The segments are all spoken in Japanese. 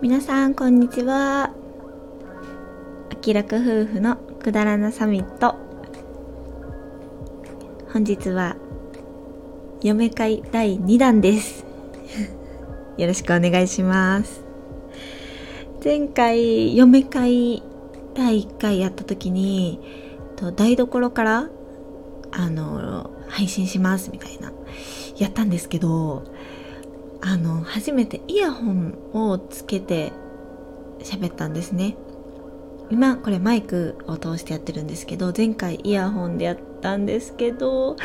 皆さんこんにちは。あきらく夫婦のくだらなサミット。本日は嫁会第2弾です。よろしくお願いします。前回嫁会第1回やった時に台所からあの配信しますみたいなやったんですけどあの初めてイヤホンをつけて喋ったんですね。今これマイクを通してやってるんですけど前回イヤホンでやったんですけど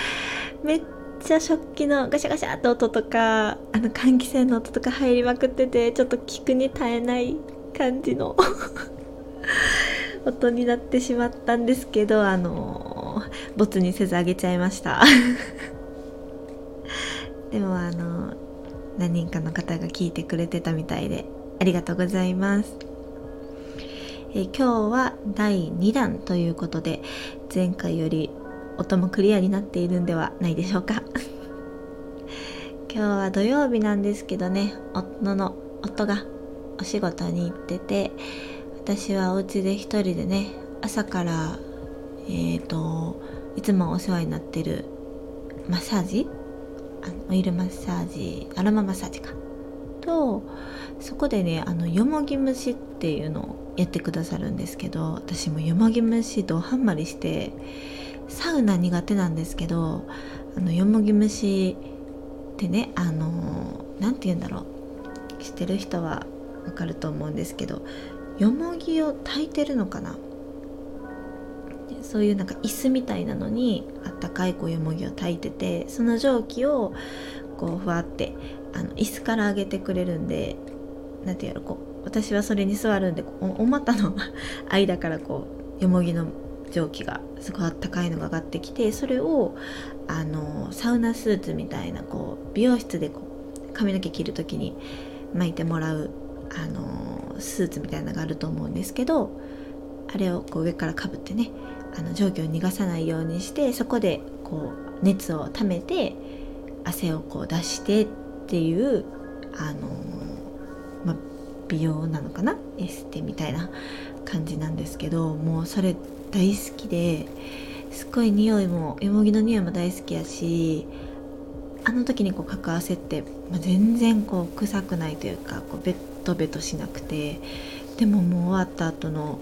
めっちゃ食器のガシャガシャって音とかあの換気扇の音とか入りまくっててちょっと聞くに耐えない感じの 音になってしまったんですけどあのボツにせずあげちゃいました でもあの何人かの方が聞いてくれてたみたいでありがとうございます。え今日は第2弾ということで前回より音もクリアになっているんではないでしょうか 今日は土曜日なんですけどね夫の夫がお仕事に行ってて私はお家で一人でね朝からえ、ー、といつもお世話になってるマッサージ？あのオイルマッサージアロママッサージか。とそこでねあのよもぎ虫っていうのをやってくださるんですけど私もよもぎ虫とハンマりしてサウナ苦手なんですけどあのよもぎ虫ってねあの何て言うんだろう。知ってる人はわかると思うんですけどよもぎを炊いてるのかな？そういうなんか椅子みたいなのにあったかいこうよもぎを炊いててその蒸気をこうふわってあの椅子から上げてくれるんで何て言うのこう私はそれに座るんでお股の間からこうよもぎの蒸気がすごいあったかいのが上がってきてそれをあのサウナスーツみたいなこう美容室でこう髪の毛切る時に巻いてもらうあのスーツみたいなのがあると思うんですけどあれをこう上からかぶってねあの蒸気を逃がさないようにしてそこでこう熱をためて汗をこう出してっていうあの、ま美容なのかな？エステみたいな感じなんですけどもうそれ大好きですっごい匂いもよもぎの匂いも大好きやしあの時にこうかく汗って、ま、全然こう臭くないというかこうベットベトしなくてでももう終わった後の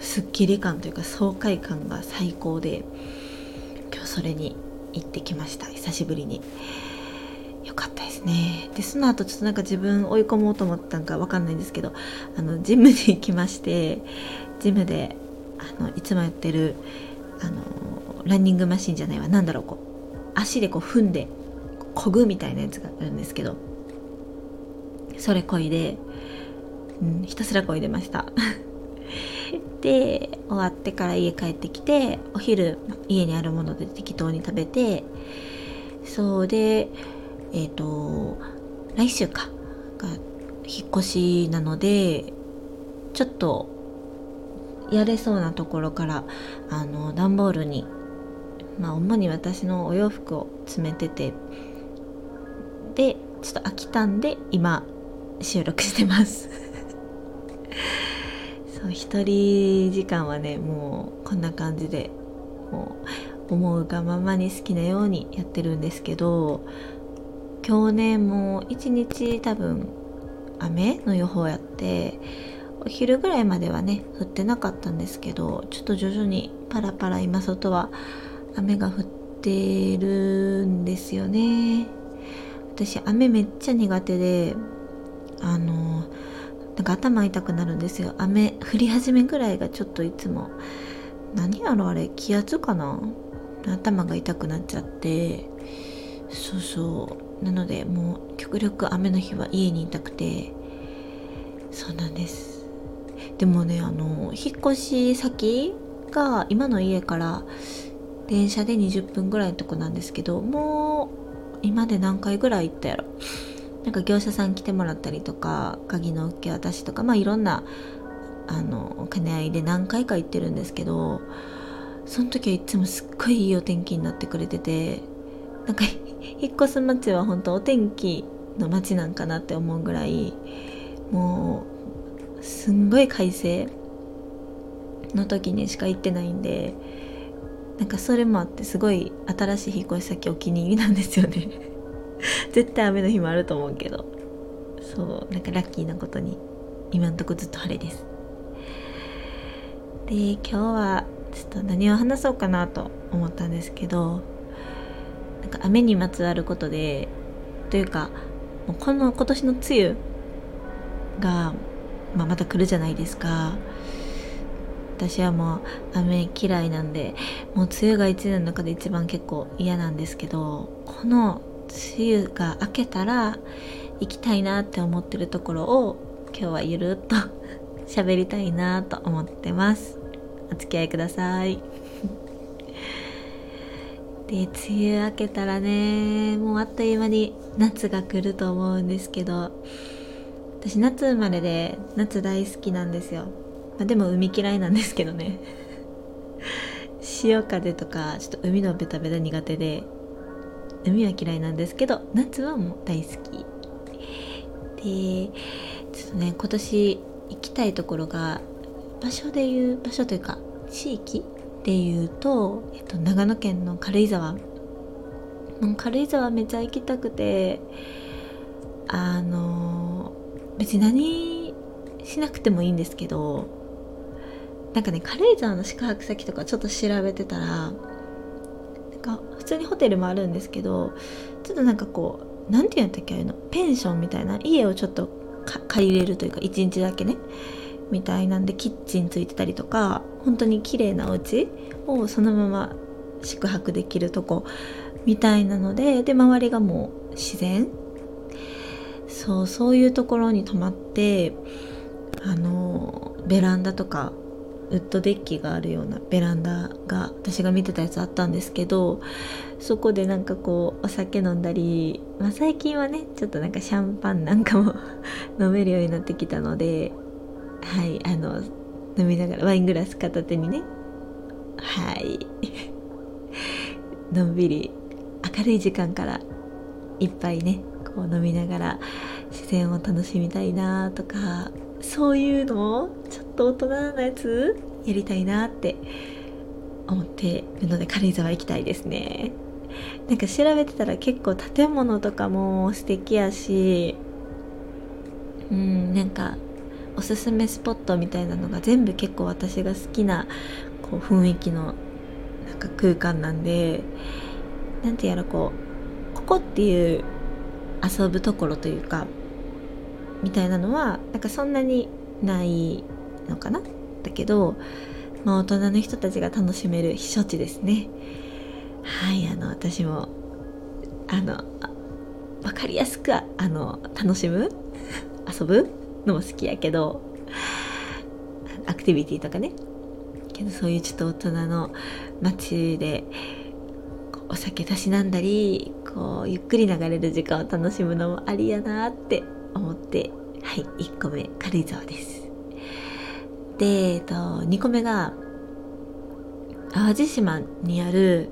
すっきり感というか爽快感が最高で今日それに行ってきました。久しぶりに。よかったですね。でその後ちょっとなんか自分追い込もうと思ったんか分かんないんですけどあのジムに行きましてジムであのいつもやってるあのランニングマシンじゃないわ。何だろうこう足でこう踏んでこぐみたいなやつがあるんですけどそれこいで、うん、ひたすらこいでました。で終わってから家帰ってきてお昼家にあるもので適当に食べてそうでえっ、ー、と来週かが引っ越しなのでちょっとやれそうなところからあの段ボールにまあ主に私のお洋服を詰めててでちょっと飽きたんで今収録してます。一人時間はねもうこんな感じでもう思うがままに好きなようにやってるんですけど今日ねもう一日多分雨の予報やってお昼ぐらいまではね降ってなかったんですけどちょっと徐々にパラパラ今外は雨が降ってるんですよね。私雨めっちゃ苦手であのなんか頭痛くなるんですよ。雨降り始めぐらいがちょっといつも。何やろあれ気圧かな？頭が痛くなっちゃって。そうそう。なのでもう極力雨の日は家にいたくて。そうなんです。でもねあの引っ越し先が今の家から電車で20分ぐらいのとこなんですけどもう今で何回ぐらい行ったやろ。なんか業者さん来てもらったりとか鍵の受け渡しとかまあいろんなあの兼ね合いで何回か行ってるんですけどその時はいつもすっごいいいお天気になってくれててなんか引っ越す街は本当お天気の街なんかなって思うぐらいもうすんごい快晴の時にしか行ってないんでなんかそれもあってすごい新しい引っ越し先お気に入りなんですよね。絶対雨の日もあると思うけど。そうなんかラッキーなことに今んとこずっと晴れです。で今日はちょっと何を話そうかなと思ったんですけどなんか雨にまつわることでというかもうこの今年の梅雨が、まあ、また来るじゃないですか。私はもう雨嫌いなんでもう梅雨が一年の中で一番結構嫌なんですけどこの梅雨が明けたら行きたいなって思ってるところを今日はゆるっと 喋りたいなと思ってます。お付き合いください。で梅雨明けたらねもうあっという間に夏が来ると思うんですけど私夏生まれで夏大好きなんですよ、まあ、でも海嫌いなんですけどね。潮風とかちょっと海のベタベタ苦手で海は嫌いなんですけど夏はもう大好き。でちょっとね今年行きたいところが場所でいう場所というか地域でいうと、えっと、長野県の軽井沢。もう軽井沢めっちゃ行きたくてあの別に何しなくてもいいんですけどなんかね軽井沢の宿泊先とかちょっと調べてたらか普通にホテルもあるんですけどちょっとなんかこう何て言うんだっけあのペンションみたいな家をちょっと借りれるというか1日だけねみたいなんでキッチンついてたりとか本当に綺麗なお家をそのまま宿泊できるとこみたいなのでで周りがもう自然そうそういうところに泊まってあのベランダとかウッドデッキがあるようなベランダが私が見てたやつあったんですけどそこでなんかこうお酒飲んだり、まあ、最近はねちょっとなんかシャンパンなんかも 飲めるようになってきたのではいあの飲みながらワイングラス片手にねはい。のんびり明るい時間からいっぱいねこう飲みながら自然を楽しみたいなとかそういうのをと大人なやつ？やりたいなって思ってるので軽井沢行きたいですね。なんか調べてたら結構建物とかも素敵やしうんなんかおすすめスポットみたいなのが全部結構私が好きなこう雰囲気のなんか空間なんでなんてやらこうここっていう遊ぶところというかみたいなのはなんかそんなにないのかな？だけど、まあ、大人の人たちが楽しめる避暑地ですね。はいあの私もあの分かりやすくあの楽しむ遊ぶのも好きやけどアクティビティとかね。けどそういうちょっと大人の街でお酒たしなんだりこうゆっくり流れる時間を楽しむのもありやなって思ってはい1個目軽井沢です。で、えっと、2個目が淡路島にある、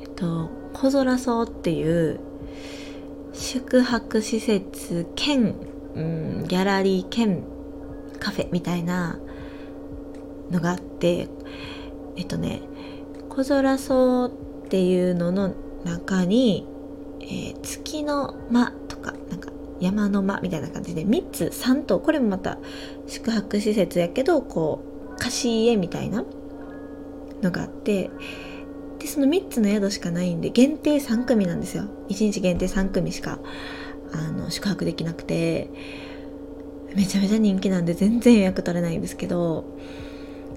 えっと、小空荘っていう宿泊施設兼、うん、ギャラリー兼カフェみたいなのがあってえっとね小空荘っていうのの中に、えー、月の間とかなんか山の間みたいな感じで3つ3棟これもまた宿泊施設やけどこう貸し家みたいなのがあってでその3つの宿しかないんで限定3組なんですよ。1日限定3組しかあの宿泊できなくてめちゃめちゃ人気なんで全然予約取れないんですけど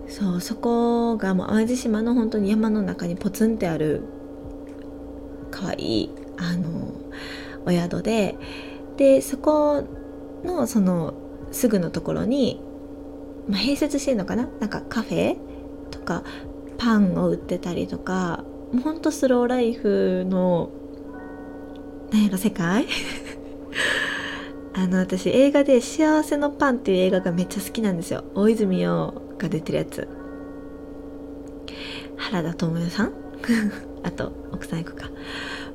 そうそこがもう淡路島の本当に山の中にポツンってあるかわいいあのお宿ででそこのそのすぐのところに、まあ、併設してるのかな？なんかカフェとかパンを売ってたりとかもうほんとスローライフの何やろ世界？あの私映画で「幸せのパン」っていう映画がめっちゃ好きなんですよ。大泉洋が出てるやつ。原田知世さん？あと奥さん役か。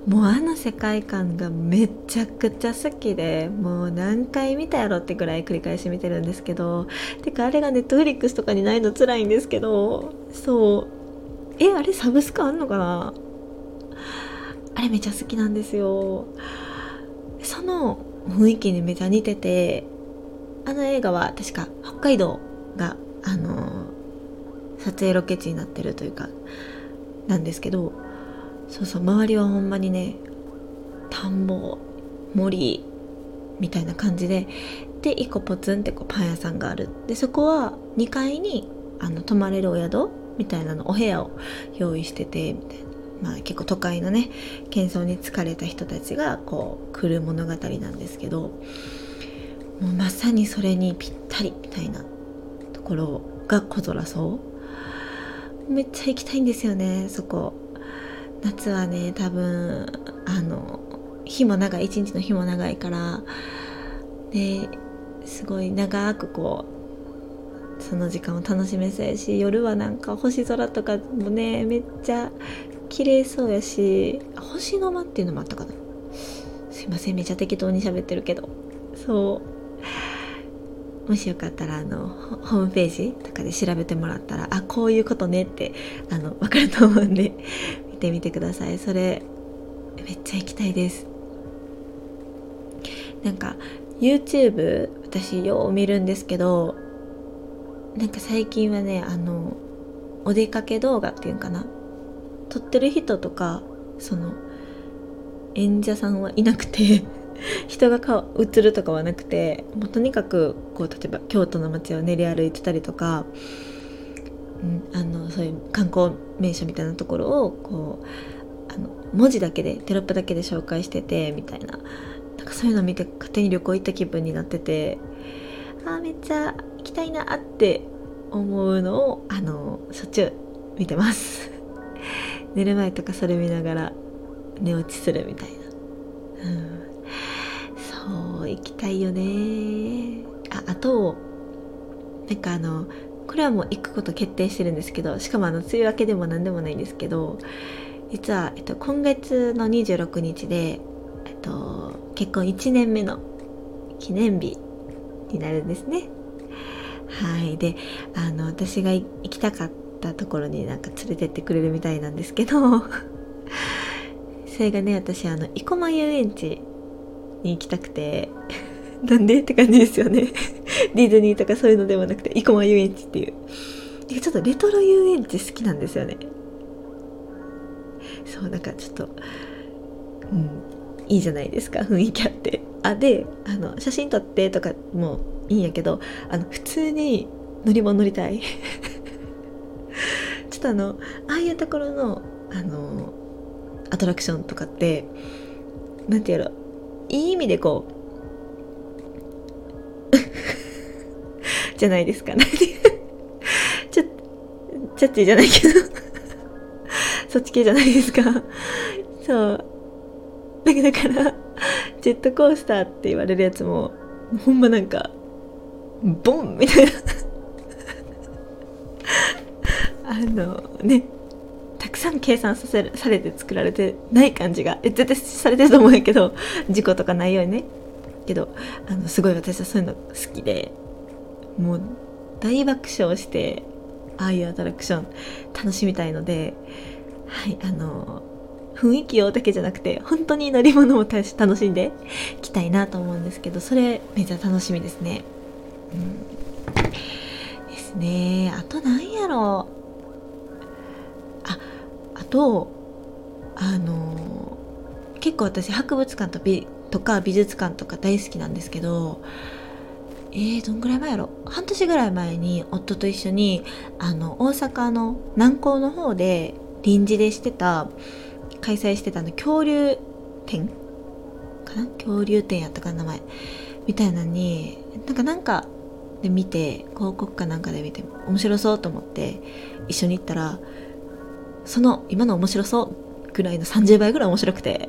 もうあの世界観がめちゃくちゃ好きでもう何回見たやろってぐらい繰り返し見てるんですけどてかあれがネットフリックスとかにないの辛いんですけどそう。えあれサブスクあんのかな？あれめちゃ好きなんですよ。その雰囲気にめちゃ似ててあの映画は確か北海道があの撮影ロケ地になってるというかなんですけどそうそう周りはほんまにね田んぼ森みたいな感じでで一個ポツンってこうパン屋さんがある。でそこは2階にあの泊まれるお宿みたいなのお部屋を用意しててみたいな。まあ、結構都会のね喧騒に疲れた人たちがこう来る物語なんですけどもうまさにそれにぴったりみたいなところが小空そうめっちゃ行きたいんですよねそこ。夏はね多分あの日も長い一日の日も長いからですごい長くこうその時間を楽しめそうやし夜はなんか星空とかもねめっちゃ綺麗そうやし星の間っていうのもあったかな。すいませんめちゃ適当に喋ってるけど。そう。もしよかったらあのホームページとかで調べてもらったらあこういうことねってあの分かると思うんで。見てみてください。それめっちゃ行きたいです。なんか YouTube 私よう見るんですけどなんか最近はねあのお出かけ動画っていうんかな。撮ってる人とかその演者さんはいなくて 人が顔映るとかはなくてもうとにかくこう例えば京都の街を練り歩いてたりとか、あのそういう観光名所みたいなところをこうあの文字だけでテロップだけで紹介しててみたいな。なんかそういうの見て勝手に旅行行った気分になっててあーめっちゃ行きたいなって思うのをあのしょっちゅう見てます。寝る前とかそれ見ながら寝落ちするみたいな、うん、そう行きたいよねああとなんかあのこれはもう行くこと決定してるんですけどしかもあの梅雨明けでも何でもないんですけど実は、えっと、今月の26日で、えっと、結婚1年目の記念日になるんですね。はい。であの私が行きたかったところになんか連れてってくれるみたいなんですけど それがね私あの生駒遊園地に行きたくて なんでって感じですよね。ディズニーとかそういうのではなくて生駒遊園地っていう。ちょっとレトロ遊園地好きなんですよね。そうなんかちょっとうんいいじゃないですか雰囲気あって。あであの写真撮ってとかもいいんやけどあの普通に乗り物乗りたい。ちょっとあのああいうところのあのアトラクションとかって何て言うやろいい意味でこう じゃないですか。ちょちょチャッチーじゃないけど。そっち系じゃないですか。そう。だからジェットコースターって言われるやつもほんまなんかボンみたいな。あのね。たくさん計算させされて作られてない感じがえ絶対されてると思うんやけど事故とかないようにね。けどあのすごい私はそういうの好きで。もう大爆笑してああいうアトラクション楽しみたいのではいあの雰囲気用だけじゃなくて本当に乗り物も楽しんできたいなと思うんですけどそれめちゃ楽しみですね。うん、ですね。あと何やろ。うああとあの結構私博物館と美とか美術館とか大好きなんですけどえー、どんぐらい前やろ？半年ぐらい前に夫と一緒にあの大阪の南港の方で臨時でしてた開催してたの恐竜展かな？恐竜展やったかな名前。みたいなのになんかなんかで見て広告かなんかで見て面白そうと思って一緒に行ったらその今の面白そうぐらいの30倍ぐらい面白くて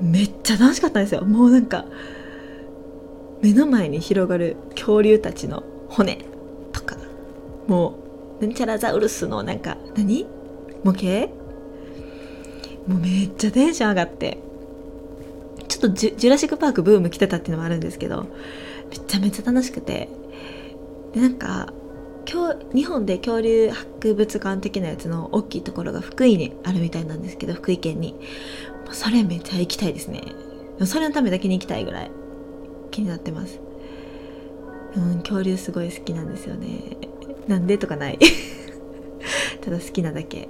めっちゃ楽しかったんですよ。もうなんか目の前に広がる恐竜たちの骨とかもうなんちゃらザウルスのなんか何？模型？もうめっちゃテンション上がってちょっとジュジュラシック・パークブーム来てたっていうのもあるんですけどめちゃめちゃ楽しくて。でなんか日本で恐竜博物館的なやつの大きいところが福井にあるみたいなんですけど福井県に。それめっちゃ行きたいですね。それのためだけに行きたいぐらい。気になってます。うん恐竜すごい好きなんですよね。なんでとかない。ただ好きなだけ。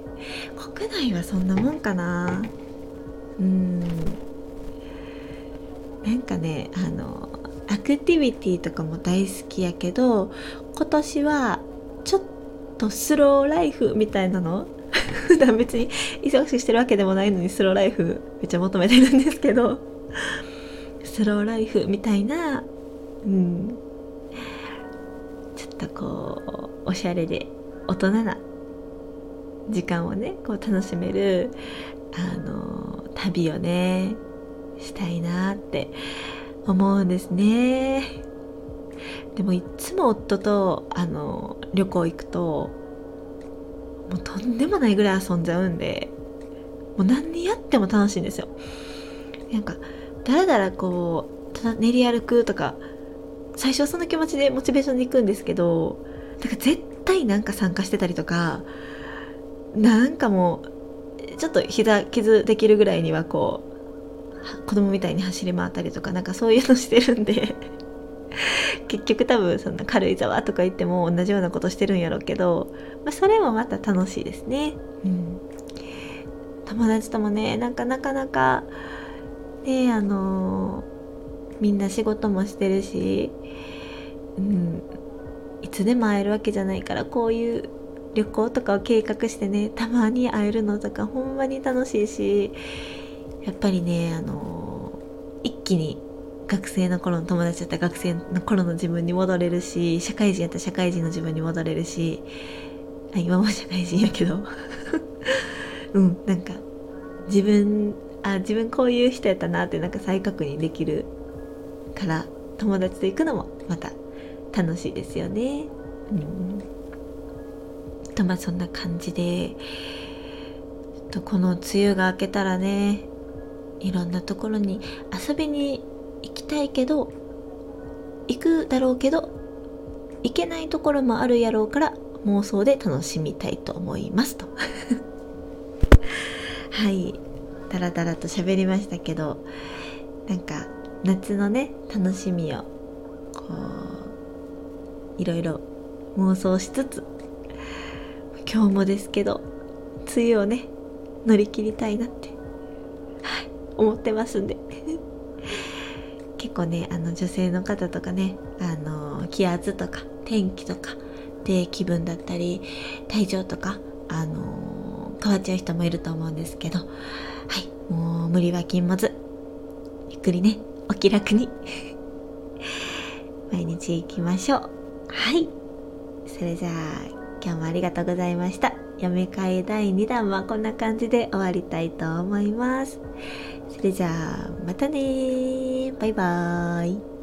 国内はそんなもんかな。うん。なんかねあのアクティビティとかも大好きやけど今年はちょっとスローライフみたいなの？普段別に忙しくしてるわけでもないのにスローライフめっちゃ求めてるんですけど。スローライフみたいなうん。ちょっとこうおしゃれで大人な時間をねこう楽しめるあの旅をねしたいなって思うんですね。でもいつも夫とあの旅行行くともうとんでもないぐらい遊んじゃうんでもう何にやっても楽しいんですよ。なんかだらだらこう練り歩くとか最初はその気持ちでモチベーションで行くんですけどだか絶対なんか参加してたりとかなんかもうちょっと膝傷できるぐらいにはこう子供みたいに走り回ったりとかなんかそういうのしてるんで結局多分そんな軽井沢とか行っても同じようなことしてるんやろうけど、まあ、それもまた楽しいですね。うん、友達ともねなんかなかなかねあの、みんな仕事もしてるし、うん、いつでも会えるわけじゃないからこういう旅行とかを計画してねたまに会えるのとかほんまに楽しいしやっぱりねあの一気に学生の頃の友達だったら学生の頃の自分に戻れるし社会人やったら社会人の自分に戻れるし今も社会人やけど。うんなんか自分あ自分こういう人やったなってなんか再確認できるから友達と行くのもまた楽しいですよね。うん。とまあそんな感じでとこの梅雨が明けたらねいろんなところに遊びに行きたいけど行くだろうけど行けないところもあるやろうから妄想で楽しみたいと思いますと。はい。ダラダラと喋りましたけどなんか夏のね楽しみをこういろいろ妄想しつつ今日もですけど梅雨をね乗り切りたいなって、思ってますんで。結構ねあの女性の方とかねあの気圧とか天気とかで気分だったり体調とかあの変わっちゃう人もいると思うんですけど。はい。もう無理は禁物。ゆっくりね。お気楽に。毎日行きましょう。はい。それじゃあ今日もありがとうございました。読み替え第2弾はこんな感じで終わりたいと思います。それじゃあ、またねバイバーイ。